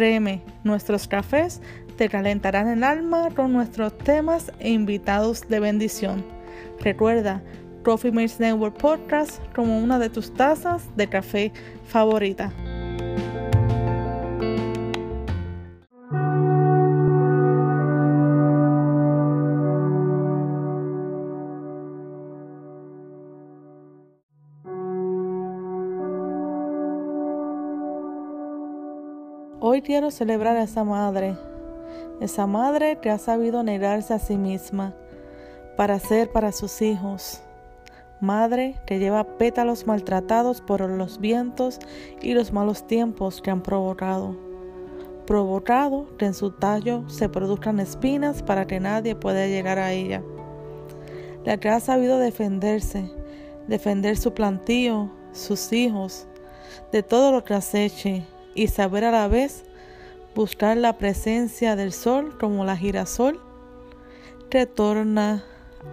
Créeme, nuestros cafés te calentarán el alma con nuestros temas e invitados de bendición. Recuerda, Coffee Mates Network Podcast como una de tus tazas de café favorita. Hoy quiero celebrar a esa madre esa madre que ha sabido negarse a sí misma para ser para sus hijos. Madre que lleva pétalos maltratados por los vientos y los malos tiempos que han provocado. Provocado que en su tallo se produzcan espinas para que nadie pueda llegar a ella. La que ha sabido defenderse, defender su plantío, sus hijos, de todo lo que aceche y saber a la vez buscar la presencia del sol como la girasol, retorna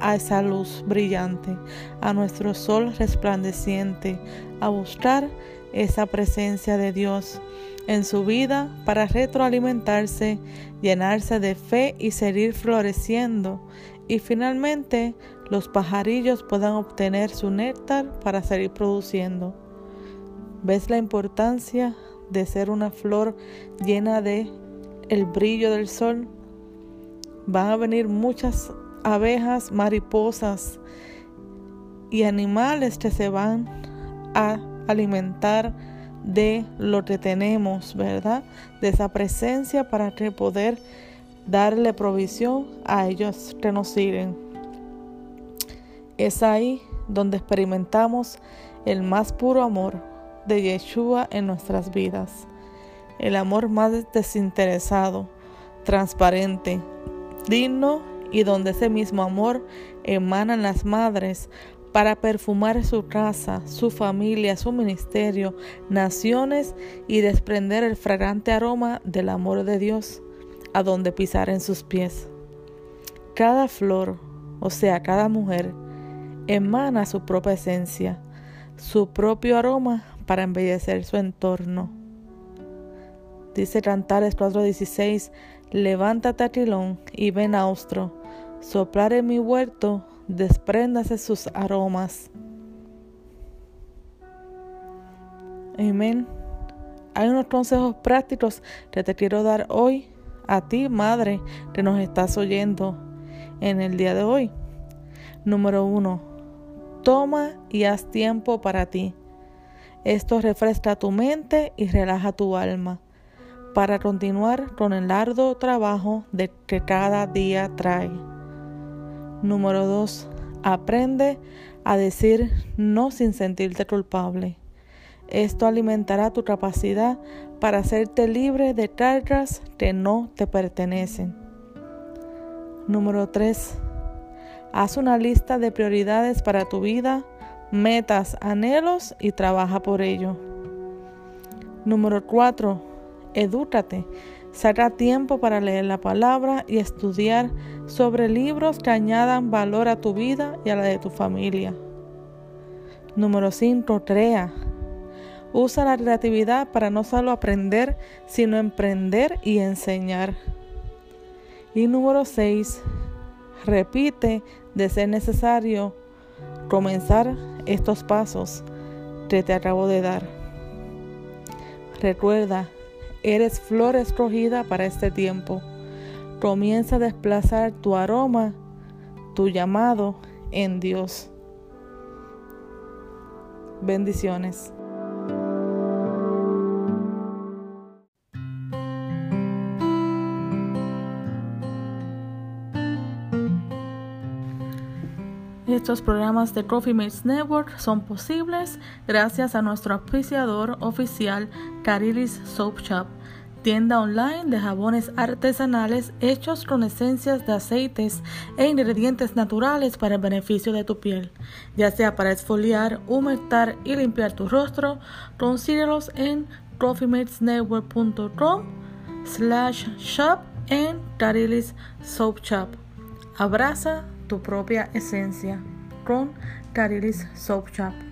a esa luz brillante, a nuestro sol resplandeciente, a buscar esa presencia de Dios en su vida para retroalimentarse, llenarse de fe y seguir floreciendo y finalmente los pajarillos puedan obtener su néctar para seguir produciendo. ¿Ves la importancia de ser una flor llena de el brillo del sol, van a venir muchas abejas, mariposas y animales que se van a alimentar de lo que tenemos, ¿verdad? De esa presencia para que poder darle provisión a ellos que nos siguen. Es ahí donde experimentamos el más puro amor de Yeshua en nuestras vidas. El amor más desinteresado, transparente, digno y donde ese mismo amor emanan las madres para perfumar su casa, su familia, su ministerio, naciones y desprender el fragante aroma del amor de Dios a donde pisar en sus pies. Cada flor, o sea, cada mujer, emana su propia esencia, su propio aroma para embellecer su entorno. Dice Cantares 4:16, levántate Aquilón y ven austro, soplar en mi huerto, despréndase sus aromas. Amén. Hay unos consejos prácticos que te quiero dar hoy a ti, madre, que nos estás oyendo en el día de hoy. Número uno, toma y haz tiempo para ti. Esto refresca tu mente y relaja tu alma para continuar con el arduo trabajo de que cada día trae. Número 2. Aprende a decir no sin sentirte culpable. Esto alimentará tu capacidad para hacerte libre de cargas que no te pertenecen. Número 3. Haz una lista de prioridades para tu vida metas, anhelos y trabaja por ello. Número 4. Edúcate. Saca tiempo para leer la palabra y estudiar sobre libros que añadan valor a tu vida y a la de tu familia. Número 5. Crea. Usa la creatividad para no solo aprender, sino emprender y enseñar. Y número 6. Repite de ser necesario comenzar estos pasos que te acabo de dar. Recuerda, eres flor escogida para este tiempo. Comienza a desplazar tu aroma, tu llamado en Dios. Bendiciones. Estos programas de Coffee Mates Network son posibles gracias a nuestro apreciador oficial Carilis Soap Shop. tienda online de jabones artesanales hechos con esencias de aceites e ingredientes naturales para el beneficio de tu piel, ya sea para exfoliar, humectar y limpiar tu rostro, consíguelos en coffeematesnetwork.com slash shop en Tarilis Soap Shop. Abraza tu propia esencia con Tarilis Shop.